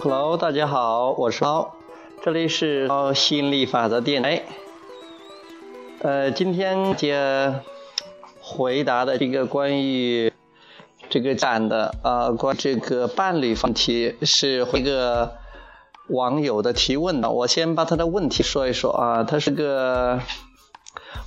Hello，大家好，我是猫，这里是吸引力法则电台。呃，今天接回答的一个关于这个展的啊，关这个伴侣问题是一个网友的提问的。我先把他的问题说一说啊，他是个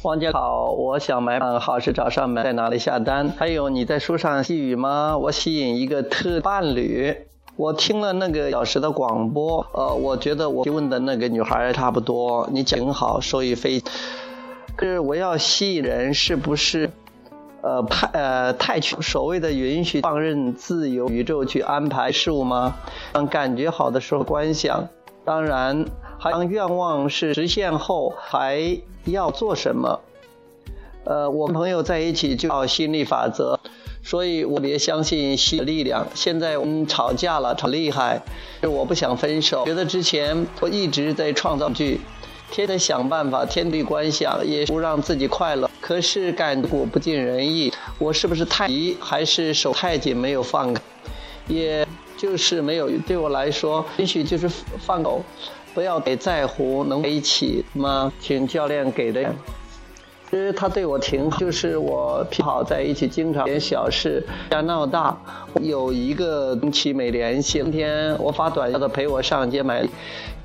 王姐好，我想买房好是找上门，在哪里下单？还有你在书上寄语吗？我吸引一个特伴侣。我听了那个小时的广播，呃，我觉得我提问的那个女孩差不多，你讲好，收益非。可是我要吸引人，是不是，呃，太呃太去所谓的允许放任自由宇宙去安排事物吗？当感觉好的时候观想，当然，当愿望是实现后还要做什么？呃，我朋友在一起就要心理法则。所以我别相信吸引力量。现在我们吵架了，吵厉害，我不想分手。觉得之前我一直在创造剧，天天想办法，天地观想，也不让自己快乐。可是感果不尽人意，我是不是太急，还是手太紧没有放开？也就是没有对我来说，也许就是放狗，不要给在乎，能在一起吗？请教练给的。其实他对我挺好，就是我好在一起，经常点小事家闹大。有一个星期没联系，今天我发短信他陪我上街买，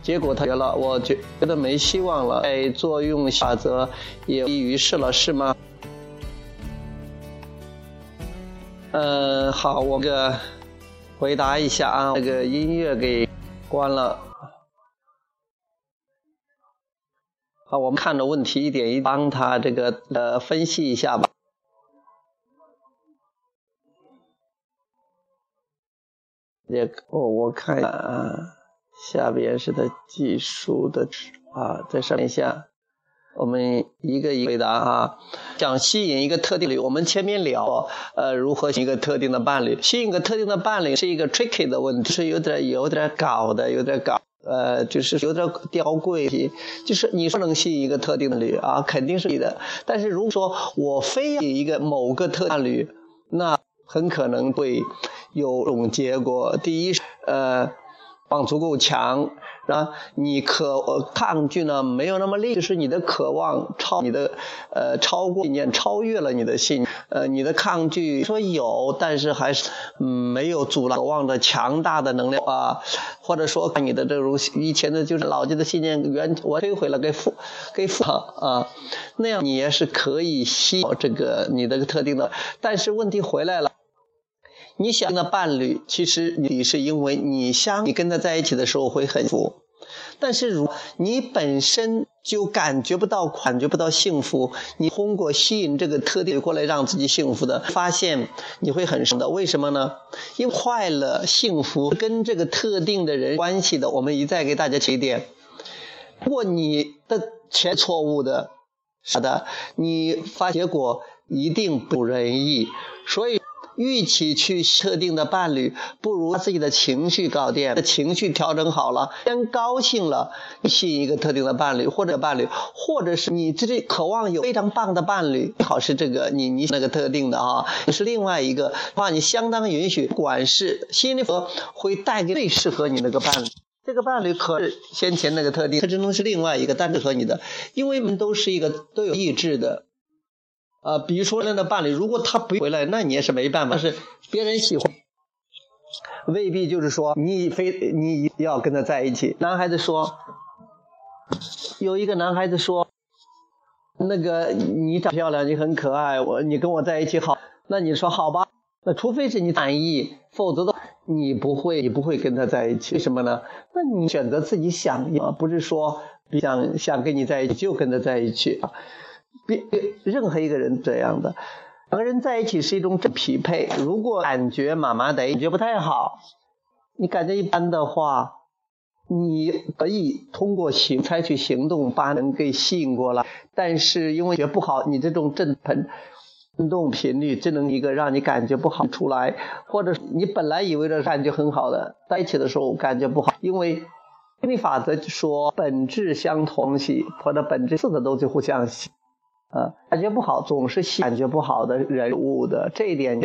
结果他绝了，我觉觉得没希望了。哎，作用法则也于事了，是吗？嗯，好，我个回答一下啊，那个音乐给关了。好，我们看着问题一点一帮他这个呃分析一下吧。也我我看一下啊，下边是他技术的啊，在上面下，我们一个一个回答啊。想吸引一个特定的，我们前面聊呃如何一个特定的伴侣，吸引一个特定的伴侣是一个 tricky 的问题，是有点有点搞的，有点搞。呃，就是有点吊贵，就是你说能吸引一个特定的驴啊，肯定是你的。但是如果说我非要一个某个特定驴，那很可能会有种结果。第一，呃，望足够强。啊，你可抗拒呢？没有那么厉，就是你的渴望超你的，呃，超过信念，超越了你的信，呃，你的抗拒说有，但是还是嗯没有阻拦渴望的强大的能量啊，或者说把你的这种以前的就是老旧的信念原我摧毁了，给复给复啊，那样你也是可以吸这个你的特定的，但是问题回来了。你想的伴侣，其实你是因为你相你跟他在一起的时候会很幸福，但是如你本身就感觉不到感觉不到幸福，你通过吸引这个特定过来让自己幸福的，发现你会很生的。为什么呢？因为快乐幸福跟这个特定的人关系的。我们一再给大家提点，如果你的全错误的，是的，你发结果一定不仁义，所以。预期去特定的伴侣，不如把自己的情绪搞定，情绪调整好了，先高兴了，吸引一个特定的伴侣或者伴侣，或者是你自己渴望有非常棒的伴侣，最好是这个你你那个特定的啊，是另外一个话，你相当允许，管是心理和会带给最适合你那个伴侣，这个伴侣可是先前那个特定，它只能是另外一个单适合你的，因为我们都是一个都有意志的。啊，比如说那样的伴侣，如果他不回来，那你也是没办法。但是别人喜欢，未必就是说你非你要跟他在一起。男孩子说，有一个男孩子说，那个你长漂亮，你很可爱，我你跟我在一起好。那你说好吧？那除非是你满意，否则的你不会，你不会跟他在一起。为什么呢？那你选择自己想要，不是说想想跟你在一起就跟他在一起啊。别任何一个人这样的，两个人在一起是一种匹配。如果感觉麻麻的，感觉不太好，你感觉一般的话，你可以通过行采取行动把人给吸引过来。但是因为觉不好，你这种振盆振动频率，只能一个让你感觉不好出来，或者你本来以为的感觉很好的，在一起的时候感觉不好，因为心理法则说本质相同系或者本质四个东西互相吸，啊，感觉不好总是吸感觉不好的人物的，这一点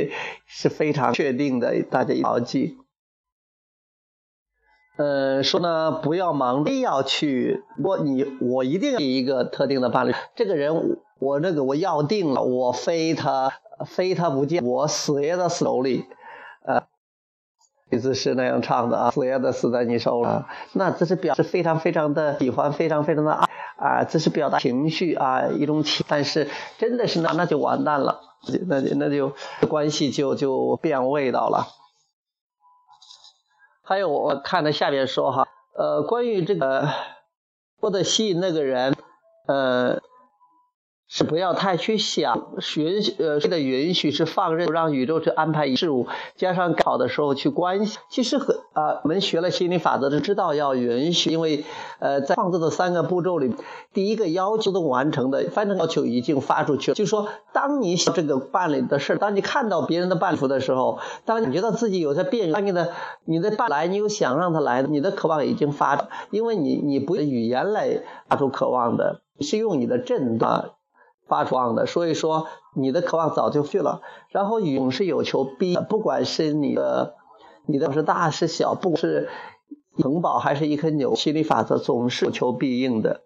是非常确定的，大家要记。嗯，说呢，不要忙，非要去。我你我一定要一个特定的伴侣，这个人我那个我要定了，我非他非他不见，我死也得死手里。呃，意思是那样唱的啊，死也得死在你手里。那这是表示非常非常的喜欢，非常非常的爱啊，这是表达情绪啊，一种情。但是真的是那那就完蛋了，那就那就关系就就变味道了。还有我看到下边说哈，呃，关于这个或者吸引那个人，呃。不要太去想，允呃的允许是放任，让宇宙去安排事物，加上好的时候去关系。其实和啊，我们学了心理法则，就知道要允许，因为呃，在创作的三个步骤里，第一个要求都完成的，反正要求已经发出去了。就说，当你想这个伴侣的事当你看到别人的伴侣的时候，当你觉得自己有些变，当你的你的伴来，你又想让他来，你的渴望已经发，因为你你不语言来发出渴望的，是用你的震动。发出的，所以说你的渴望早就去了。然后永是有求必，不管是你的你的是大是小，不管是城堡还是一颗纽，心理法则总是有求必应的。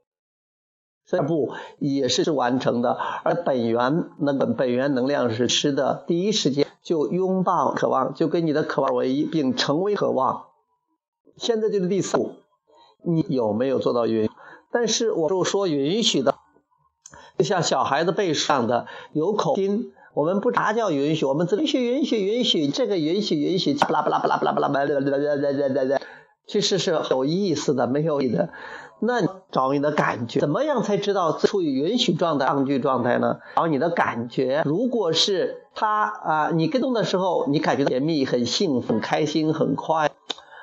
这步也是完成的，而本源那个本源能量是吃的，第一时间就拥抱渴望，就跟你的渴望为一，并成为渴望。现在就是第四步，你有没有做到允？但是我就说允许的。像小孩子背上的有口音，我们不打叫允许，我们只允许允许允许这个允许允许，巴拉巴拉巴拉巴拉巴拉巴拉，其实是有意思的，没有意思。那找你的感觉，怎么样才知道处于允许状态、抗拒状态呢？找你的感觉，如果是他啊、你跟动的时候，你感觉甜蜜、很幸福、很开心、很快，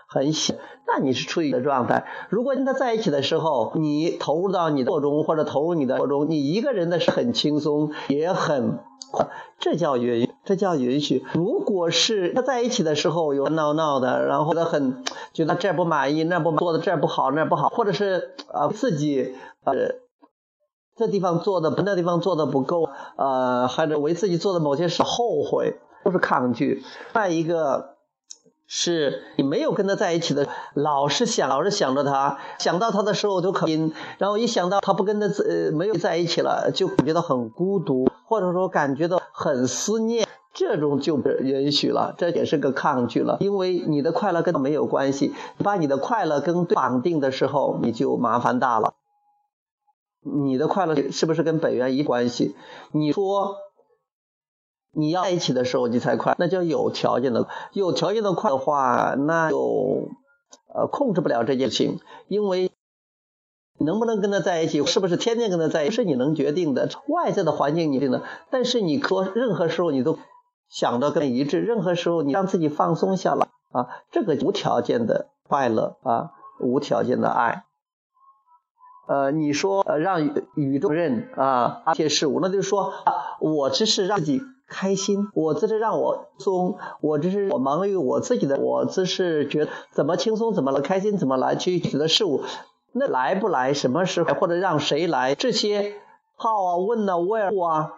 很小，那你是处于的状态。如果跟他在一起的时候，你投入到你的作中，或者投入你的中，你一个人的是很轻松，也很，这叫允，这叫允许。如果是他在一起的时候有闹闹的，然后他很觉得这不满意，那不做的这不好，那不好，或者是啊自己呃这地方做的不，那地方做的不够，呃，或者为自己做的某些事后悔，都是抗拒。再一个。是你没有跟他在一起的，老是想，老是想着他，想到他的时候都可心，然后一想到他不跟他呃没有在一起了，就感觉到很孤独，或者说感觉到很思念，这种就不允许了，这也是个抗拒了，因为你的快乐跟他没有关系，把你的快乐跟绑定的时候，你就麻烦大了。你的快乐是不是跟本源一关系？你说。你要在一起的时候，你才快，那叫有条件的。有条件的快的话，那就呃控制不了这件事情，因为能不能跟他在一起，是不是天天跟他在一起，不是你能决定的。外在的环境你定的，但是你说任何时候你都想到跟一致，任何时候你让自己放松下来啊，这个无条件的快乐啊，无条件的爱。呃，你说呃让宇宙认啊一切事物，那就是说啊我只是让自己。开心，我这是让我松，我这是我忙于我自己的，我这是觉得怎么轻松怎么了，开心怎么来去取得事物，那来不来，什么时候或者让谁来，这些好啊问啊 where 啊，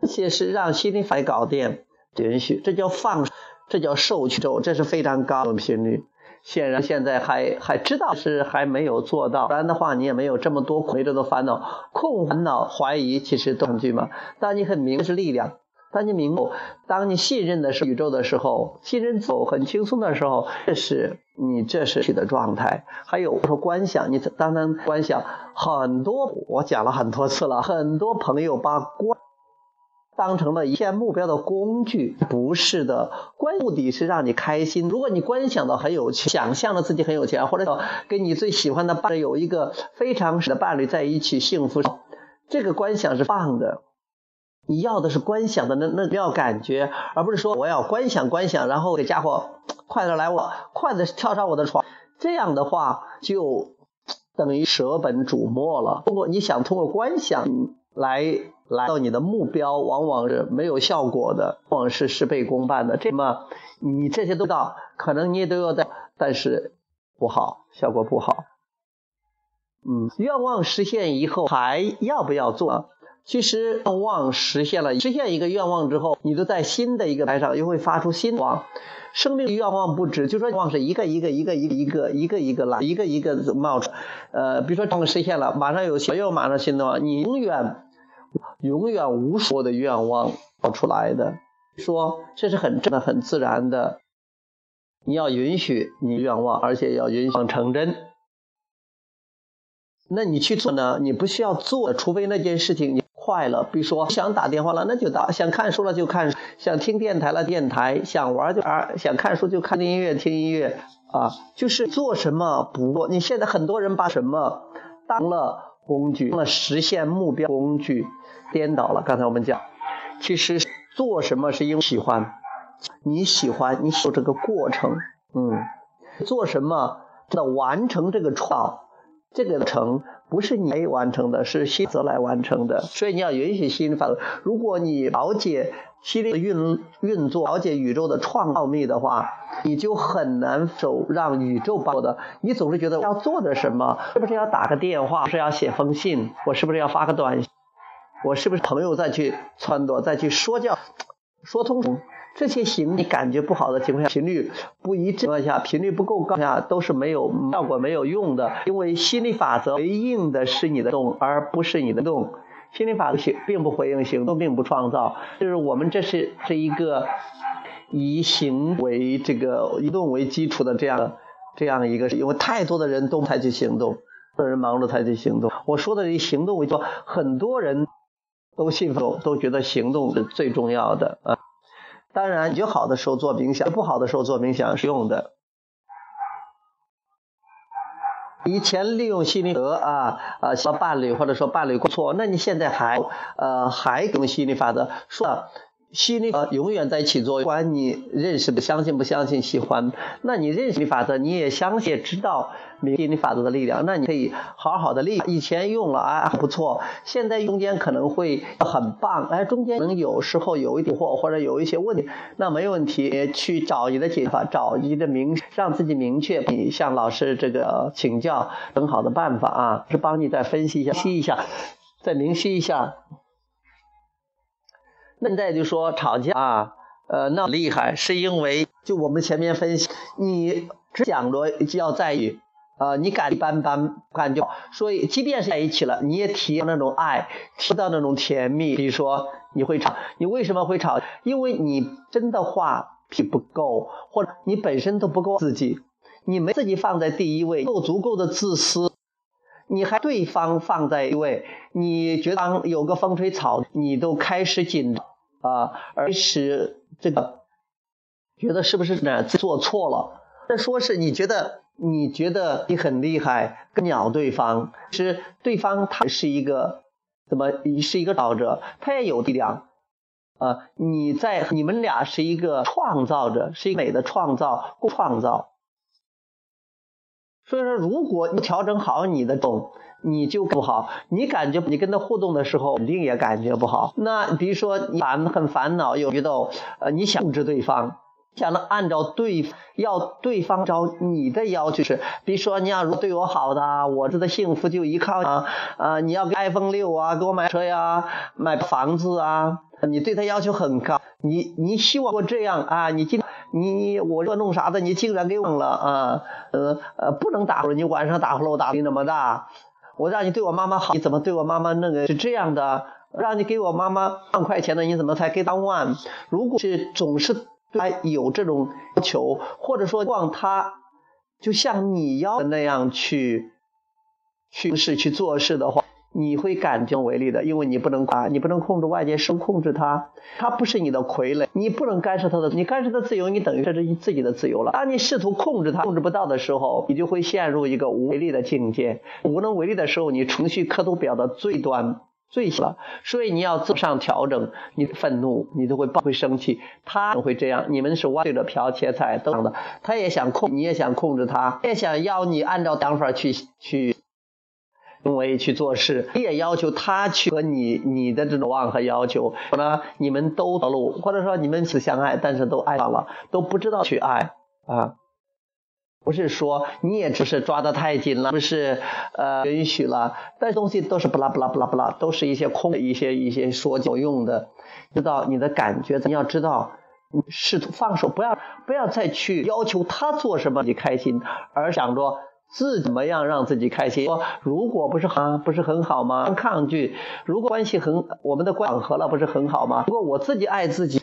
这些是让心灵法搞定，允许，这叫放，这叫受取咒，这是非常高的频率。显然现在还还知道是还没有做到，不然的话你也没有这么多没这么多烦恼，空烦恼怀疑其实恐惧嘛，但你很明是力量。当你明白，当你信任的是宇宙的时候，信任走很轻松的时候，这是你这是你的状态。还有说观想，你当当观想，很多我讲了很多次了，很多朋友把观当成了一片目标的工具，不是的，观目的是让你开心。如果你观想到很有钱，想象的自己很有钱，或者跟你最喜欢的伴侣有一个非常的伴侣在一起幸福，这个观想是棒的。你要的是观想的那那要感觉，而不是说我要观想观想，然后这家伙快点来我快点跳上我的床，这样的话就等于舍本逐末了。如果你想通过观想来来到你的目标，往往是没有效果的，往往是事倍功半的。这么你这些都到，可能你也都要在，但是不好，效果不好。嗯，愿望实现以后还要不要做？其实愿望实现了，实现一个愿望之后，你都在新的一个台上又会发出新望。生命愿望不止，就说望是一个一个一个一个一个一个一个来，一个一个冒出。呃，比如说望实现了，马上有又马上新的望，你永远永远无数的愿望冒出来的。说这是很正的、很自然的。你要允许你愿望，而且要允许成真。那你去做呢？你不需要做，除非那件事情你坏。了，比如说想打电话了，那就打；想看书了就看；想听电台了电台；想玩就玩；想看书就看音乐听音乐啊。就是做什么不做。你现在很多人把什么当了工具，当了实现目标工具，颠倒了。刚才我们讲，其实做什么是因为喜欢，你喜欢你喜欢这个过程，嗯，做什么的完成这个创。这个成不是你完成的，是心则来完成的。所以你要允许心法则。如果你了解心灵的运运作，了解宇宙的创造秘的话，你就很难走让宇宙帮的。你总是觉得要做点什么，是不是要打个电话？是要写封信？我是不是要发个短信？我是不是朋友再去撺掇，再去说教，说通？这些行你感觉不好的情况下，频率不一致情况下，频率不够高下，都是没有效果、没有用的。因为心理法则回应的是你的动，而不是你的动。心理法则行并不回应行动，并不创造。就是我们这是这一个以行为这个移动为基础的这样这样一个，因为太多的人都采取行动，多人忙着采取行动。我说的以行动为主，很多人都信奉，都觉得行动是最重要的啊。当然，有好的时候做冥想，不好的时候做冥想是用的。以前利用心理法则啊啊，说伴侣或者说伴侣过错，那你现在还呃还用心理法则说？心理永远在起作用，不管你认识不相信不相信喜欢，那你认识心理法则，你也相信知道心理法则的力量，那你可以好好的利。以前用了啊不错，现在中间可能会很棒，哎中间能有时候有一点或或者有一些问题，那没问题，去找你的解法，找你的明，让自己明确，你向老师这个请教很好的办法啊，是帮你再分析一下，析一下，再明晰一下。现在就说吵架啊，呃，那厉害，是因为就我们前面分析，你只想着要在意，呃，你感一般般，感觉，所以即便是在一起了，你也体验那种爱，体到那种甜蜜。比如说你会吵，你为什么会吵？因为你真的话题不够，或者你本身都不够自己，你没自己放在第一位，够足够的自私。你还对方放在一位，你觉得有个风吹草，你都开始紧张啊，而是这个觉得是不是哪做错了？再说是你觉得你觉得你很厉害，跟鸟对方，是对方他是一个怎么是一个导者，他也有力量啊。你在你们俩是一个创造者，是一个美的创造，创造。所以说，如果你调整好你的动，你就不好。你感觉你跟他互动的时候，肯定也感觉不好。那比如说你烦很烦恼，有遇到呃，你想控制对方，想着按照对要对方照你的要求是，比如说你要如果对我好的，我这的幸福就依靠啊啊，你要给 iPhone 六啊，给我买车呀，买房子啊，你对他要求很高，你你希望我这样啊，你今天。你我这弄啥的，你竟然给忘了啊？呃呃，不能打呼噜，你晚上打呼噜打的那么大，我让你对我妈妈好，你怎么对我妈妈那个是这样的？让你给我妈妈万块钱的，你怎么才给当万？如果是总是他有这种要求，或者说望他就像你要的那样去去事去做事的话。你会感觉为力的，因为你不能管，你不能控制外界，是控制他，他不是你的傀儡，你不能干涉他的，你干涉他自由，你等于这是你自己的自由了。当你试图控制他，控制不到的时候，你就会陷入一个无为力的境界。无能为力的时候，你程序刻度表的最端最了，所以你要自上调整，你愤怒，你都会会生气，他会这样。你们是对着瓢切菜等等的，他也想控，你也想控制他，也想要你按照想法去去。行为去做事，你也要求他去和你你的这种望和要求，可能你们都走路，或者说你们只相爱，但是都爱上了，都不知道去爱啊。不是说你也只是抓得太紧了，不是呃允许了，但东西都是不拉不拉不拉不拉，都是一些空的一些一些说教用的。知道你的感觉，你要知道，试图放手，不要不要再去要求他做什么你开心，而想着自怎么样让自己开心。说如果不是很不是很好吗？抗拒。如果关系很我们的关系和了，不是很好吗？如果我自己爱自己。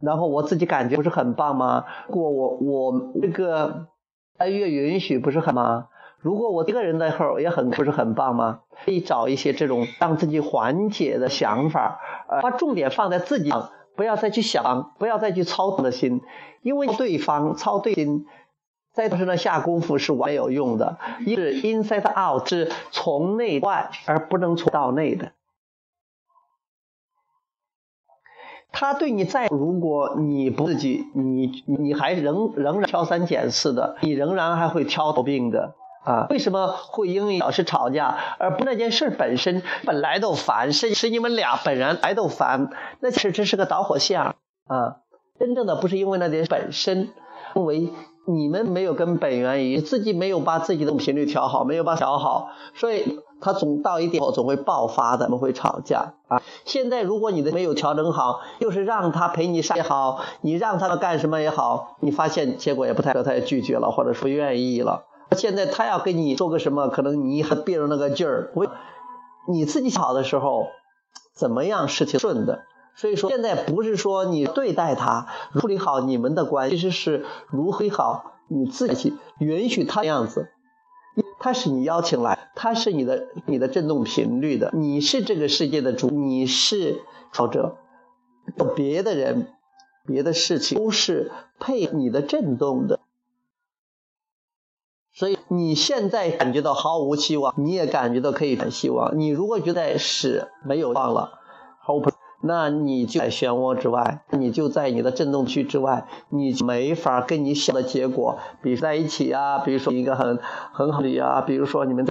然后我自己感觉不是很棒吗？如果我我这个爱越允许不是很吗？如果我一个人的时候也很不是很棒吗？可以找一些这种让自己缓解的想法，呃，把重点放在自己上，不要再去想，不要再去操的心，因为对方操对心，在身上下功夫是没有用的，一是 inside out 是从内外，而不能从到内的。他对你再，如果你不自己，你你还仍仍然挑三拣四的，你仍然还会挑毛病的啊？为什么会因为老是吵架，而不那件事本身本来都烦，是是你们俩本来来都烦，那其实这是个导火线啊！真正的不是因为那件本身，因为你们没有跟本源一，自己没有把自己的频率调好，没有把调好，所以。他总到一点后总会爆发的，我们会吵架啊。现在如果你的没有调整好，就是让他陪你上也好，你让他干什么也好，你发现结果也不太，他也拒绝了，或者不愿意了。现在他要跟你说个什么，可能你还憋着那个劲儿。你自己好的时候，怎么样事情顺的？所以说现在不是说你对待他，处理好你们的关系，其实是如何好你自己允许他的样子。他是你邀请来，他是你的你的振动频率的，你是这个世界的主，你是创者，别的人、别的事情都是配你的振动的。所以你现在感觉到毫无希望，你也感觉到可以很希望。你如果觉得是没有望了，hope。那你就在漩涡之外，你就在你的振动区之外，你没法跟你想的结果，比在一起啊，比如说一个很很好的呀，比如说你们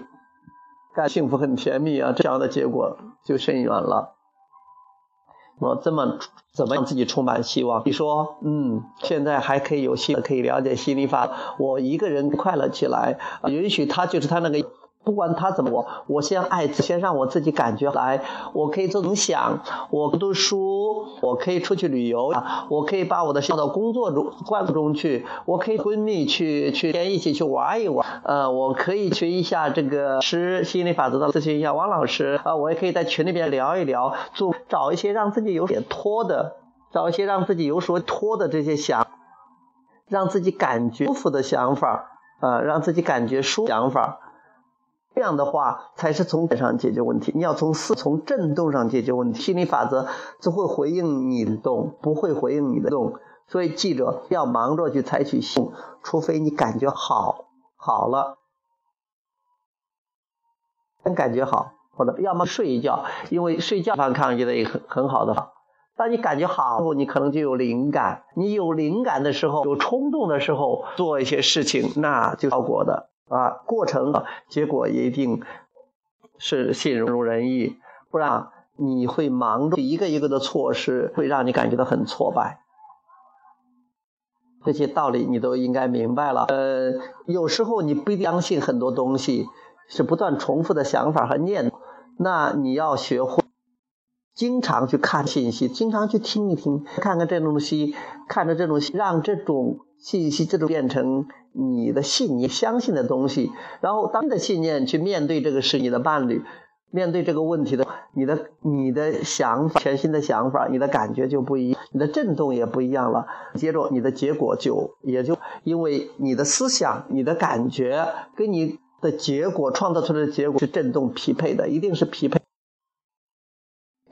干幸福很甜蜜啊，这样的结果就甚远了。我这么怎么让自己充满希望？你说，嗯，现在还可以有希望，可以了解心理法，我一个人快乐起来，允许他就是他那个。不管他怎么我，我先爱，先让我自己感觉来。我可以做冥想，我读书，我可以出去旅游，我可以把我的放到工作中、关注中去。我可以闺蜜去去天一起去玩一玩。呃，我可以学一下这个师心理法则的，咨询一下王老师。啊，我也可以在群里边聊一聊，做找一些让自己有点拖的，找一些让自己有所拖的这些想，让自己感觉舒服的想法，啊，让自己感觉舒服想法。这样的话才是从点上解决问题。你要从思从震动上解决问题。心理法则只会回应你的动，不会回应你的动。所以记着，要忙着去采取行动，除非你感觉好好了，先感觉好，或者要么睡一觉，因为睡觉反抗觉得也很很好的。当你感觉好后，你可能就有灵感。你有灵感的时候，有冲动的时候，做一些事情，那就效果的。啊，过程结果一定是信如人意，不然你会忙着一个一个的措施，会让你感觉到很挫败。这些道理你都应该明白了。呃，有时候你不相信很多东西，是不断重复的想法和念头，那你要学会经常去看信息，经常去听一听，看看这东西，看着这种让这种。信息这种变成你的信念，相信的东西，然后当你的信念去面对这个是你的伴侣，面对这个问题的，你的你的想法，全新的想法，你的感觉就不一样，你的震动也不一样了。接着你的结果就也就因为你的思想、你的感觉跟你的结果创造出来的结果是震动匹配的，一定是匹配。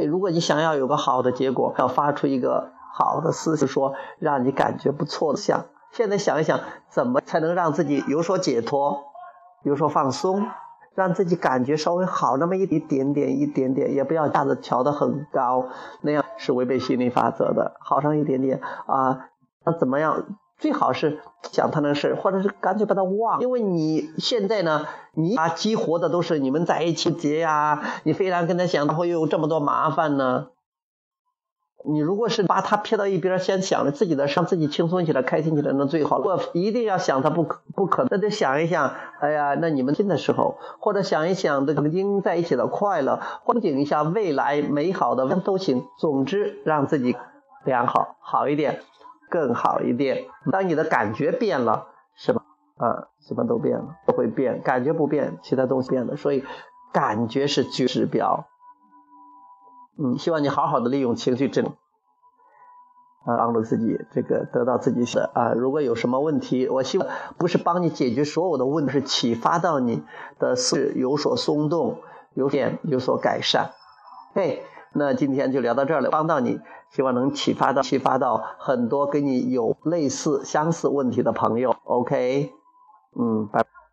如果你想要有个好的结果，要发出一个好的思想，说让你感觉不错的想。现在想一想，怎么才能让自己有所解脱，有所放松，让自己感觉稍微好那么一点点、一点点，也不要一下子调得很高，那样是违背心理法则的。好上一点点啊，那怎么样最好是想他那事或者是干脆把他忘，因为你现在呢，你啊激活的都是你们在一起结呀，你非常跟他想，他会有这么多麻烦呢。你如果是把他撇到一边，先想着自己的，让自己轻松起来、开心起来，那最好了。我一定要想他不可不可，那得想一想，哎呀，那你们亲的时候，或者想一想这曾经在一起的快乐，憧憬一下未来美好的都行。总之，让自己良好好一点，更好一点。当你的感觉变了，是吧？啊，什么都变了，都会变。感觉不变，其他东西变了。所以，感觉是指标。嗯，希望你好好的利用情绪能，啊，帮助自己这个得到自己的啊。如果有什么问题，我希望不是帮你解决所有的问题，是启发到你的思有所松动，有点有所改善。嘿，那今天就聊到这儿了，帮到你，希望能启发到启发到很多跟你有类似相似问题的朋友。OK，嗯，拜。smell